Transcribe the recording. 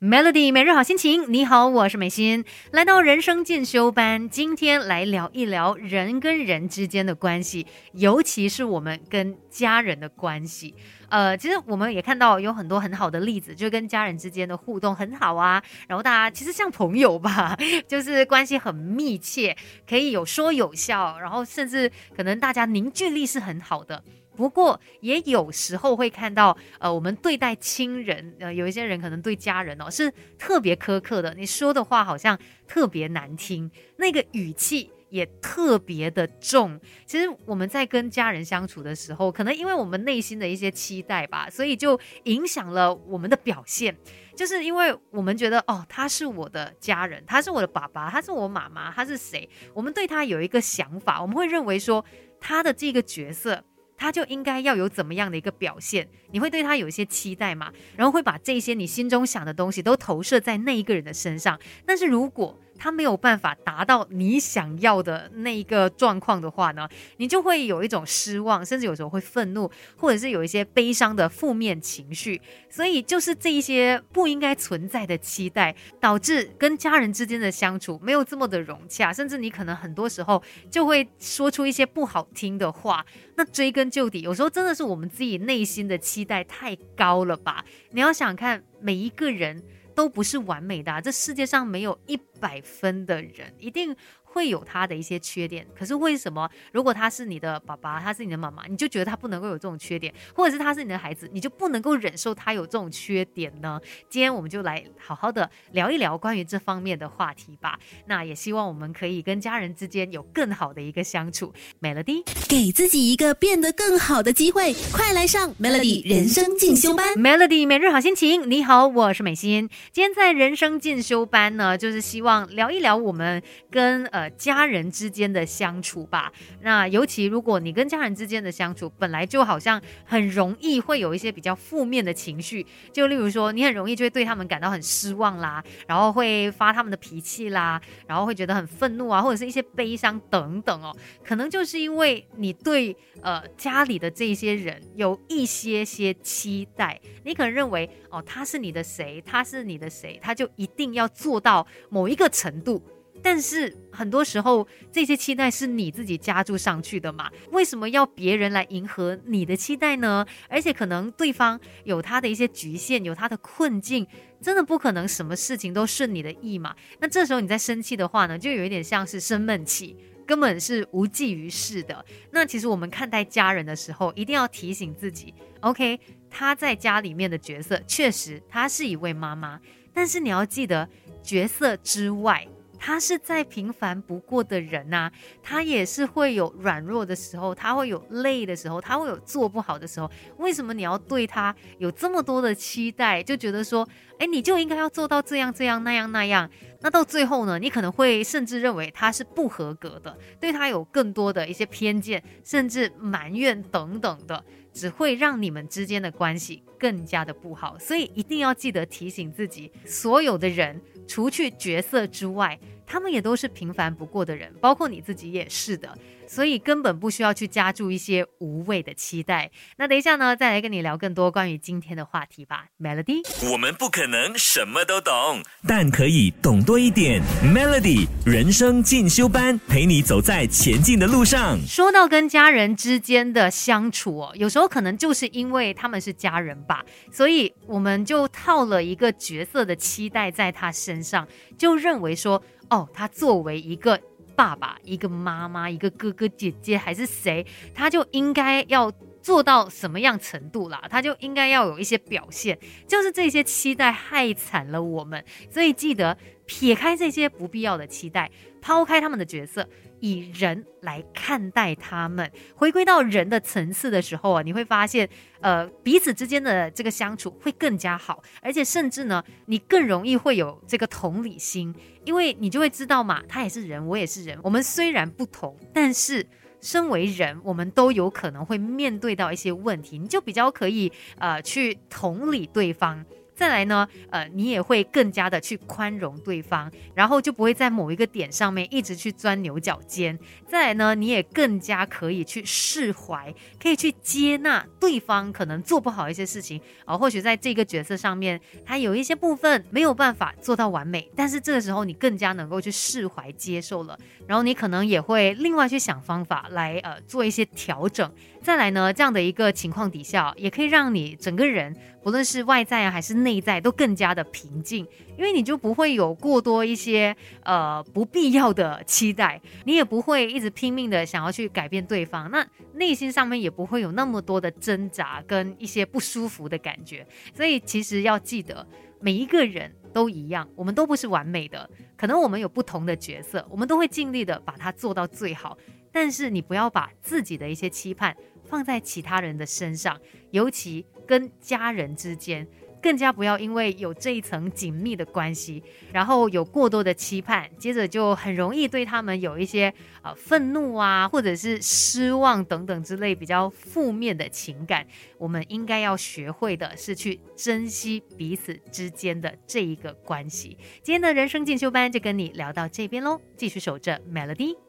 Melody 每日好心情，你好，我是美心，来到人生进修班，今天来聊一聊人跟人之间的关系，尤其是我们跟家人的关系。呃，其实我们也看到有很多很好的例子，就跟家人之间的互动很好啊，然后大家其实像朋友吧，就是关系很密切，可以有说有笑，然后甚至可能大家凝聚力是很好的。不过也有时候会看到，呃，我们对待亲人，呃，有一些人可能对家人哦是特别苛刻的，你说的话好像特别难听，那个语气也特别的重。其实我们在跟家人相处的时候，可能因为我们内心的一些期待吧，所以就影响了我们的表现。就是因为我们觉得，哦，他是我的家人，他是我的爸爸，他是我妈妈，他是谁？我们对他有一个想法，我们会认为说他的这个角色。他就应该要有怎么样的一个表现？你会对他有一些期待嘛？然后会把这些你心中想的东西都投射在那一个人的身上。但是如果他没有办法达到你想要的那一个状况的话呢，你就会有一种失望，甚至有时候会愤怒，或者是有一些悲伤的负面情绪。所以就是这一些不应该存在的期待，导致跟家人之间的相处没有这么的融洽，甚至你可能很多时候就会说出一些不好听的话。那追根究底，有时候真的是我们自己内心的期待太高了吧？你要想看每一个人。都不是完美的，这世界上没有一百分的人，一定。会有他的一些缺点，可是为什么如果他是你的爸爸，他是你的妈妈，你就觉得他不能够有这种缺点，或者是他是你的孩子，你就不能够忍受他有这种缺点呢？今天我们就来好好的聊一聊关于这方面的话题吧。那也希望我们可以跟家人之间有更好的一个相处。Melody，给自己一个变得更好的机会，快来上 Melody 人生进修班。Melody 每日好心情，你好，我是美心。今天在人生进修班呢，就是希望聊一聊我们跟呃。家人之间的相处吧，那尤其如果你跟家人之间的相处本来就好像很容易会有一些比较负面的情绪，就例如说你很容易就会对他们感到很失望啦，然后会发他们的脾气啦，然后会觉得很愤怒啊，或者是一些悲伤等等哦，可能就是因为你对呃家里的这些人有一些些期待，你可能认为哦他是你的谁，他是你的谁，他就一定要做到某一个程度。但是很多时候，这些期待是你自己加注上去的嘛？为什么要别人来迎合你的期待呢？而且可能对方有他的一些局限，有他的困境，真的不可能什么事情都顺你的意嘛？那这时候你在生气的话呢，就有一点像是生闷气，根本是无济于事的。那其实我们看待家人的时候，一定要提醒自己，OK，他在家里面的角色确实他是一位妈妈，但是你要记得角色之外。他是再平凡不过的人呐，他也是会有软弱的时候，他会有累的时候，他会有做不好的时候。为什么你要对他有这么多的期待，就觉得说，哎，你就应该要做到这样这样那样那样？那到最后呢，你可能会甚至认为他是不合格的，对他有更多的一些偏见，甚至埋怨等等的，只会让你们之间的关系更加的不好。所以一定要记得提醒自己，所有的人，除去角色之外。他们也都是平凡不过的人，包括你自己也是的。所以根本不需要去加注一些无谓的期待。那等一下呢，再来跟你聊更多关于今天的话题吧。Melody，我们不可能什么都懂，但可以懂多一点。Melody 人生进修班，陪你走在前进的路上。说到跟家人之间的相处哦，有时候可能就是因为他们是家人吧，所以我们就套了一个角色的期待在他身上，就认为说，哦，他作为一个。爸爸，一个妈妈，一个哥哥姐姐，还是谁，他就应该要做到什么样程度啦？他就应该要有一些表现，就是这些期待害惨了我们。所以记得撇开这些不必要的期待，抛开他们的角色。以人来看待他们，回归到人的层次的时候啊，你会发现，呃，彼此之间的这个相处会更加好，而且甚至呢，你更容易会有这个同理心，因为你就会知道嘛，他也是人，我也是人，我们虽然不同，但是身为人，我们都有可能会面对到一些问题，你就比较可以呃去同理对方。再来呢，呃，你也会更加的去宽容对方，然后就不会在某一个点上面一直去钻牛角尖。再来呢，你也更加可以去释怀，可以去接纳对方可能做不好一些事情啊，或许在这个角色上面，他有一些部分没有办法做到完美，但是这个时候你更加能够去释怀接受了，然后你可能也会另外去想方法来呃做一些调整。再来呢，这样的一个情况底下，也可以让你整个人。不论是外在啊还是内在，都更加的平静，因为你就不会有过多一些呃不必要的期待，你也不会一直拼命的想要去改变对方，那内心上面也不会有那么多的挣扎跟一些不舒服的感觉。所以其实要记得，每一个人都一样，我们都不是完美的，可能我们有不同的角色，我们都会尽力的把它做到最好。但是你不要把自己的一些期盼放在其他人的身上，尤其。跟家人之间，更加不要因为有这一层紧密的关系，然后有过多的期盼，接着就很容易对他们有一些呃愤怒啊，或者是失望等等之类比较负面的情感。我们应该要学会的是去珍惜彼此之间的这一个关系。今天的人生进修班就跟你聊到这边喽，继续守着 Melody。